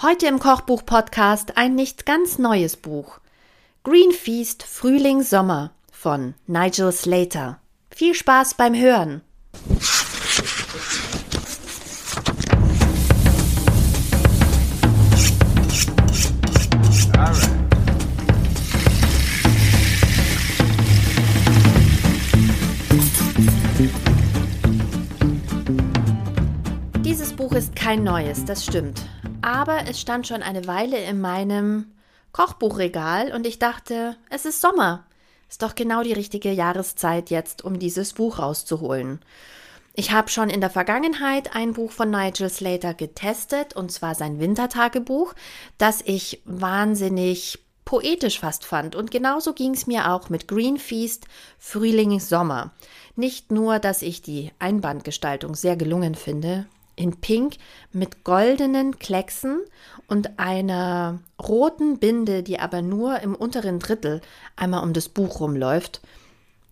Heute im Kochbuch-Podcast ein nicht ganz neues Buch. Green Feast Frühling Sommer von Nigel Slater. Viel Spaß beim Hören! Dieses Buch ist kein neues, das stimmt aber es stand schon eine Weile in meinem Kochbuchregal und ich dachte, es ist Sommer. Ist doch genau die richtige Jahreszeit jetzt, um dieses Buch rauszuholen. Ich habe schon in der Vergangenheit ein Buch von Nigel Slater getestet, und zwar sein Wintertagebuch, das ich wahnsinnig poetisch fast fand. Und genauso ging es mir auch mit Green Feast Frühling Sommer. Nicht nur, dass ich die Einbandgestaltung sehr gelungen finde, in Pink mit goldenen Klecksen und einer roten Binde, die aber nur im unteren Drittel einmal um das Buch rumläuft.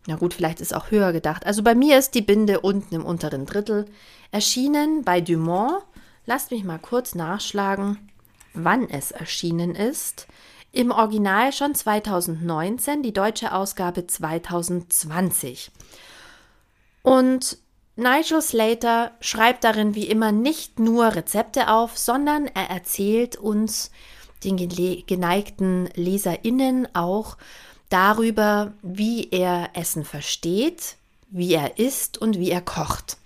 Na gut, vielleicht ist auch höher gedacht. Also bei mir ist die Binde unten im unteren Drittel. Erschienen bei Dumont. Lasst mich mal kurz nachschlagen, wann es erschienen ist. Im Original schon 2019, die deutsche Ausgabe 2020. Und Nigel Slater schreibt darin wie immer nicht nur Rezepte auf, sondern er erzählt uns, den geneigten LeserInnen, auch darüber, wie er Essen versteht, wie er isst und wie er kocht.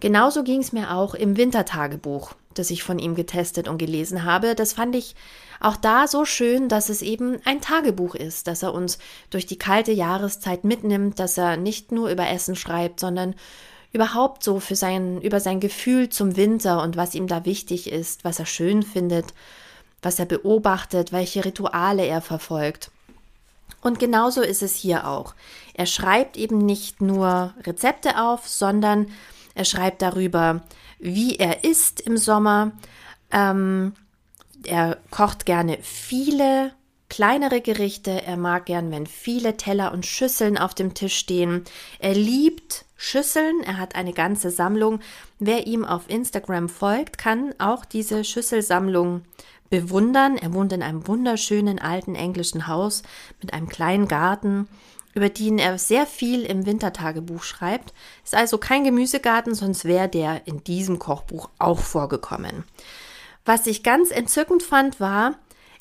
Genauso ging es mir auch im Wintertagebuch, das ich von ihm getestet und gelesen habe. Das fand ich auch da so schön, dass es eben ein Tagebuch ist, dass er uns durch die kalte Jahreszeit mitnimmt, dass er nicht nur über Essen schreibt, sondern überhaupt so für sein, über sein Gefühl zum Winter und was ihm da wichtig ist, was er schön findet, was er beobachtet, welche Rituale er verfolgt. Und genauso ist es hier auch. Er schreibt eben nicht nur Rezepte auf, sondern er schreibt darüber, wie er isst im Sommer. Ähm, er kocht gerne viele kleinere Gerichte. Er mag gern, wenn viele Teller und Schüsseln auf dem Tisch stehen. Er liebt Schüsseln. Er hat eine ganze Sammlung. Wer ihm auf Instagram folgt, kann auch diese Schüsselsammlung bewundern. Er wohnt in einem wunderschönen alten englischen Haus mit einem kleinen Garten, über den er sehr viel im Wintertagebuch schreibt. Ist also kein Gemüsegarten, sonst wäre der in diesem Kochbuch auch vorgekommen. Was ich ganz entzückend fand, war,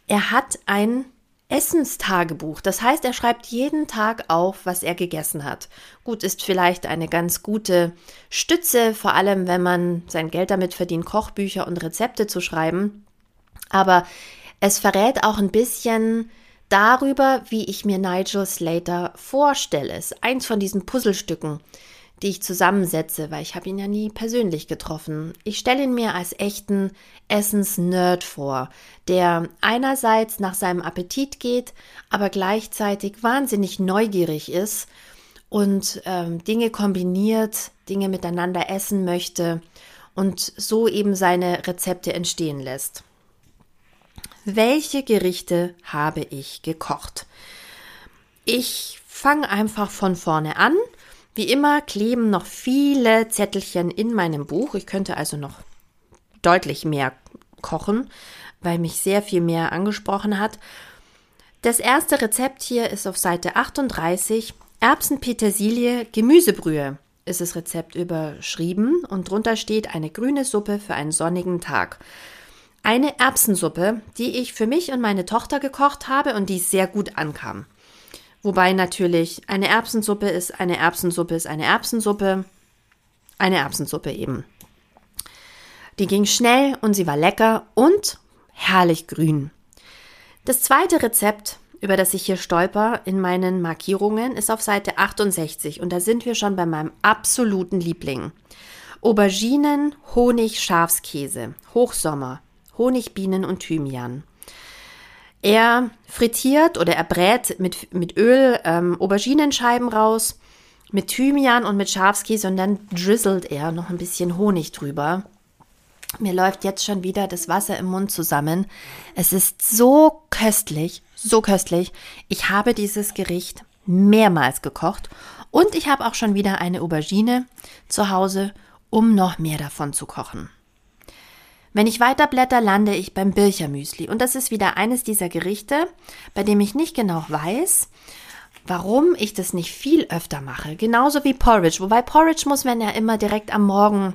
er hat ein Essenstagebuch. Das heißt, er schreibt jeden Tag auf, was er gegessen hat. Gut, ist vielleicht eine ganz gute Stütze, vor allem wenn man sein Geld damit verdient, Kochbücher und Rezepte zu schreiben. Aber es verrät auch ein bisschen darüber, wie ich mir Nigel Slater vorstelle. Es ist eins von diesen Puzzlestücken, die ich zusammensetze, weil ich habe ihn ja nie persönlich getroffen. Ich stelle ihn mir als echten Essens-Nerd vor, der einerseits nach seinem Appetit geht, aber gleichzeitig wahnsinnig neugierig ist und ähm, Dinge kombiniert, Dinge miteinander essen möchte und so eben seine Rezepte entstehen lässt. Welche Gerichte habe ich gekocht? Ich fange einfach von vorne an wie immer kleben noch viele Zettelchen in meinem Buch. Ich könnte also noch deutlich mehr kochen, weil mich sehr viel mehr angesprochen hat. Das erste Rezept hier ist auf Seite 38. Erbsenpetersilie Gemüsebrühe ist das Rezept überschrieben und drunter steht eine grüne Suppe für einen sonnigen Tag. Eine Erbsensuppe, die ich für mich und meine Tochter gekocht habe und die sehr gut ankam. Wobei natürlich eine Erbsensuppe ist eine Erbsensuppe ist eine Erbsensuppe. Eine Erbsensuppe eben. Die ging schnell und sie war lecker und herrlich grün. Das zweite Rezept, über das ich hier stolper in meinen Markierungen, ist auf Seite 68 und da sind wir schon bei meinem absoluten Liebling. Auberginen, Honig, Schafskäse, Hochsommer, Honigbienen und Thymian. Er frittiert oder er brät mit, mit Öl ähm, Auberginenscheiben raus, mit Thymian und mit Schafskäse und dann drizzelt er noch ein bisschen Honig drüber. Mir läuft jetzt schon wieder das Wasser im Mund zusammen. Es ist so köstlich, so köstlich. Ich habe dieses Gericht mehrmals gekocht und ich habe auch schon wieder eine Aubergine zu Hause, um noch mehr davon zu kochen. Wenn ich weiterblätter, lande ich beim Birchermüsli. Und das ist wieder eines dieser Gerichte, bei dem ich nicht genau weiß, warum ich das nicht viel öfter mache. Genauso wie Porridge. Wobei Porridge muss man ja immer direkt am Morgen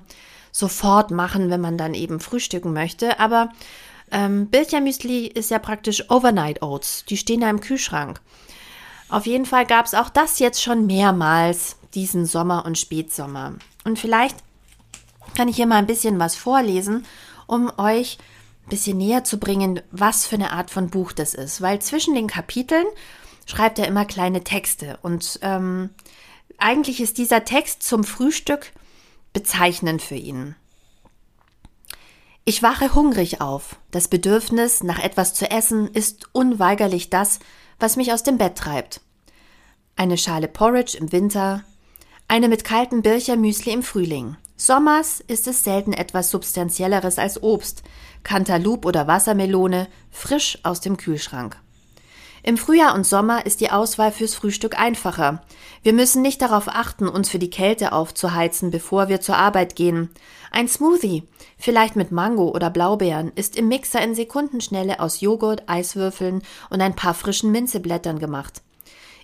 sofort machen, wenn man dann eben frühstücken möchte. Aber ähm, Birchermüsli ist ja praktisch Overnight Oats. Die stehen da im Kühlschrank. Auf jeden Fall gab es auch das jetzt schon mehrmals, diesen Sommer und Spätsommer. Und vielleicht kann ich hier mal ein bisschen was vorlesen, um euch ein bisschen näher zu bringen, was für eine Art von Buch das ist. Weil zwischen den Kapiteln schreibt er immer kleine Texte. Und ähm, eigentlich ist dieser Text zum Frühstück bezeichnend für ihn. Ich wache hungrig auf. Das Bedürfnis nach etwas zu essen ist unweigerlich das, was mich aus dem Bett treibt. Eine Schale Porridge im Winter, eine mit kaltem Birchermüsli im Frühling. Sommers ist es selten etwas Substanzielleres als Obst, Cantaloupe oder Wassermelone, frisch aus dem Kühlschrank. Im Frühjahr und Sommer ist die Auswahl fürs Frühstück einfacher. Wir müssen nicht darauf achten, uns für die Kälte aufzuheizen, bevor wir zur Arbeit gehen. Ein Smoothie, vielleicht mit Mango oder Blaubeeren, ist im Mixer in Sekundenschnelle aus Joghurt, Eiswürfeln und ein paar frischen Minzeblättern gemacht.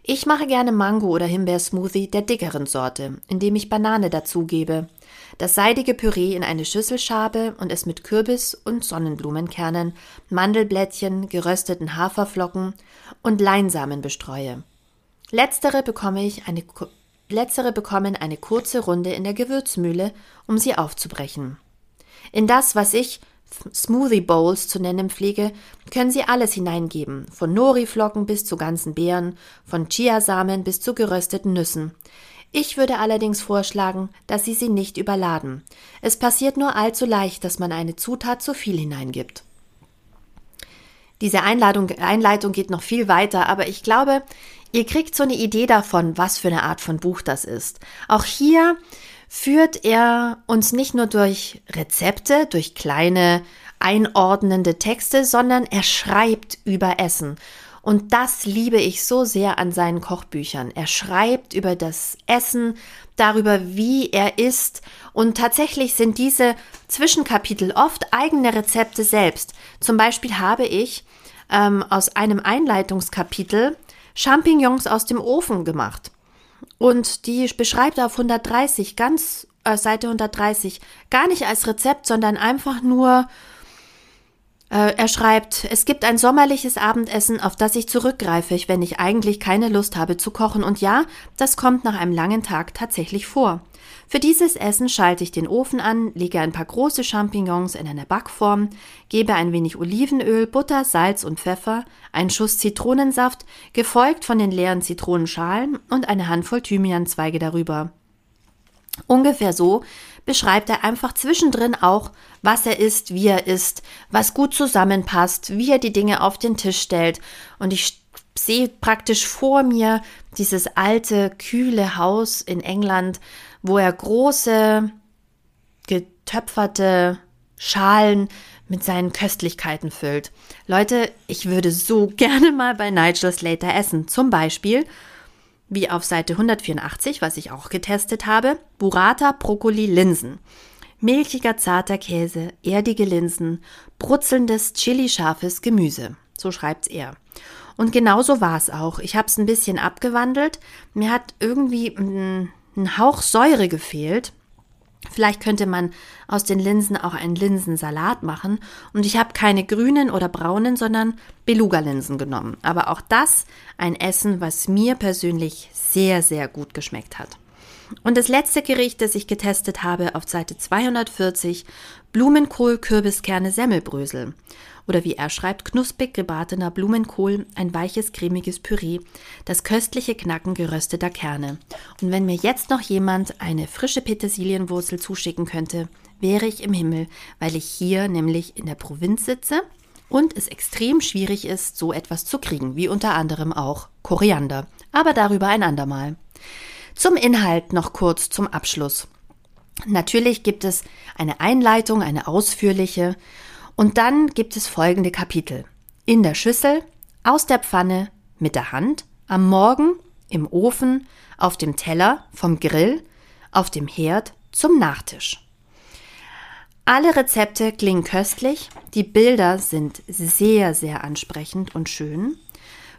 Ich mache gerne Mango- oder Himbeersmoothie der dickeren Sorte, indem ich Banane dazugebe das seidige Püree in eine Schüssel schabe und es mit Kürbis und Sonnenblumenkernen, Mandelblättchen, gerösteten Haferflocken und Leinsamen bestreue. Letztere bekomme ich eine Letztere bekommen eine kurze Runde in der Gewürzmühle, um sie aufzubrechen. In das, was ich Smoothie Bowls zu nennen pflege, können Sie alles hineingeben, von Nori-Flocken bis zu ganzen Beeren, von Chiasamen bis zu gerösteten Nüssen. Ich würde allerdings vorschlagen, dass Sie sie nicht überladen. Es passiert nur allzu leicht, dass man eine Zutat zu viel hineingibt. Diese Einladung, Einleitung geht noch viel weiter, aber ich glaube, ihr kriegt so eine Idee davon, was für eine Art von Buch das ist. Auch hier führt er uns nicht nur durch Rezepte, durch kleine einordnende Texte, sondern er schreibt über Essen. Und das liebe ich so sehr an seinen Kochbüchern. Er schreibt über das Essen, darüber, wie er isst. Und tatsächlich sind diese Zwischenkapitel oft eigene Rezepte selbst. Zum Beispiel habe ich ähm, aus einem Einleitungskapitel Champignons aus dem Ofen gemacht. Und die beschreibt auf 130, ganz äh, Seite 130, gar nicht als Rezept, sondern einfach nur er schreibt, es gibt ein sommerliches Abendessen, auf das ich zurückgreife, wenn ich eigentlich keine Lust habe zu kochen. Und ja, das kommt nach einem langen Tag tatsächlich vor. Für dieses Essen schalte ich den Ofen an, lege ein paar große Champignons in eine Backform, gebe ein wenig Olivenöl, Butter, Salz und Pfeffer, einen Schuss Zitronensaft, gefolgt von den leeren Zitronenschalen und eine Handvoll Thymianzweige darüber. Ungefähr so beschreibt er einfach zwischendrin auch, was er isst, wie er isst, was gut zusammenpasst, wie er die Dinge auf den Tisch stellt. Und ich sehe praktisch vor mir dieses alte, kühle Haus in England, wo er große, getöpferte Schalen mit seinen Köstlichkeiten füllt. Leute, ich würde so gerne mal bei Nigel Slater essen. Zum Beispiel wie auf Seite 184, was ich auch getestet habe, Burrata Brokkoli Linsen. Milchiger zarter Käse, erdige Linsen, brutzelndes chili-scharfes Gemüse. So schreibt's er. Und genauso war es auch. Ich habe es ein bisschen abgewandelt. Mir hat irgendwie ein, ein Hauch Säure gefehlt. Vielleicht könnte man aus den Linsen auch einen Linsensalat machen. Und ich habe keine grünen oder braunen, sondern Beluga-Linsen genommen. Aber auch das ein Essen, was mir persönlich sehr, sehr gut geschmeckt hat. Und das letzte Gericht, das ich getestet habe, auf Seite 240, Blumenkohl, Kürbiskerne, Semmelbrösel oder wie er schreibt, knusprig gebratener Blumenkohl, ein weiches, cremiges Püree, das köstliche Knacken gerösteter Kerne. Und wenn mir jetzt noch jemand eine frische Petersilienwurzel zuschicken könnte, wäre ich im Himmel, weil ich hier nämlich in der Provinz sitze und es extrem schwierig ist, so etwas zu kriegen, wie unter anderem auch Koriander. Aber darüber ein andermal. Zum Inhalt noch kurz zum Abschluss. Natürlich gibt es eine Einleitung, eine ausführliche, und dann gibt es folgende Kapitel. In der Schüssel, aus der Pfanne, mit der Hand, am Morgen, im Ofen, auf dem Teller, vom Grill, auf dem Herd, zum Nachtisch. Alle Rezepte klingen köstlich, die Bilder sind sehr, sehr ansprechend und schön.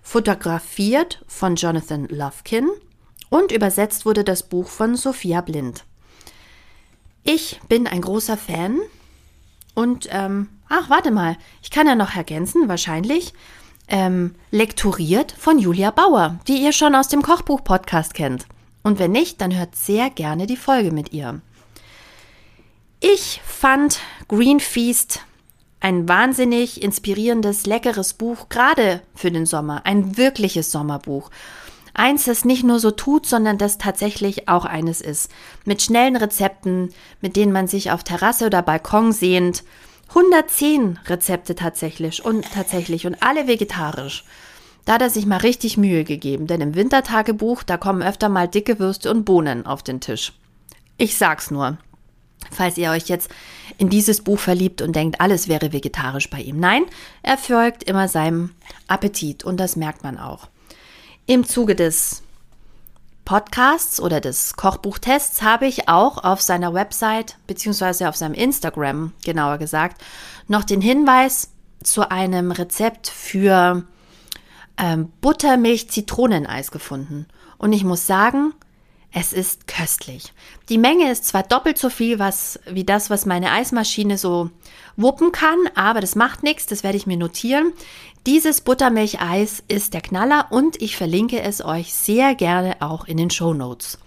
Fotografiert von Jonathan Lovekin und übersetzt wurde das Buch von Sophia Blind. Ich bin ein großer Fan und, ähm, ach, warte mal, ich kann ja noch ergänzen, wahrscheinlich, ähm, lektoriert von Julia Bauer, die ihr schon aus dem Kochbuch-Podcast kennt. Und wenn nicht, dann hört sehr gerne die Folge mit ihr. Ich fand Green Feast ein wahnsinnig inspirierendes, leckeres Buch, gerade für den Sommer. Ein wirkliches Sommerbuch. Eins, das nicht nur so tut, sondern das tatsächlich auch eines ist. Mit schnellen Rezepten, mit denen man sich auf Terrasse oder Balkon sehnt. 110 Rezepte tatsächlich und tatsächlich und alle vegetarisch. Da hat er sich mal richtig Mühe gegeben, denn im Wintertagebuch, da kommen öfter mal dicke Würste und Bohnen auf den Tisch. Ich sag's nur falls ihr euch jetzt in dieses Buch verliebt und denkt, alles wäre vegetarisch bei ihm. Nein, er folgt immer seinem Appetit und das merkt man auch. Im Zuge des Podcasts oder des Kochbuchtests habe ich auch auf seiner Website beziehungsweise auf seinem Instagram genauer gesagt noch den Hinweis zu einem Rezept für ähm, Buttermilch-Zitroneneis gefunden. Und ich muss sagen, es ist köstlich. Die Menge ist zwar doppelt so viel was, wie das, was meine Eismaschine so wuppen kann, aber das macht nichts, das werde ich mir notieren. Dieses Buttermilcheis ist der Knaller und ich verlinke es euch sehr gerne auch in den Show Notes.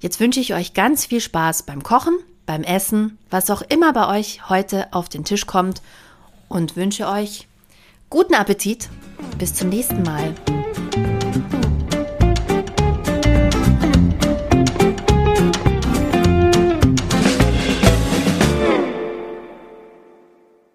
Jetzt wünsche ich euch ganz viel Spaß beim Kochen, beim Essen, was auch immer bei euch heute auf den Tisch kommt und wünsche euch guten Appetit. Bis zum nächsten Mal.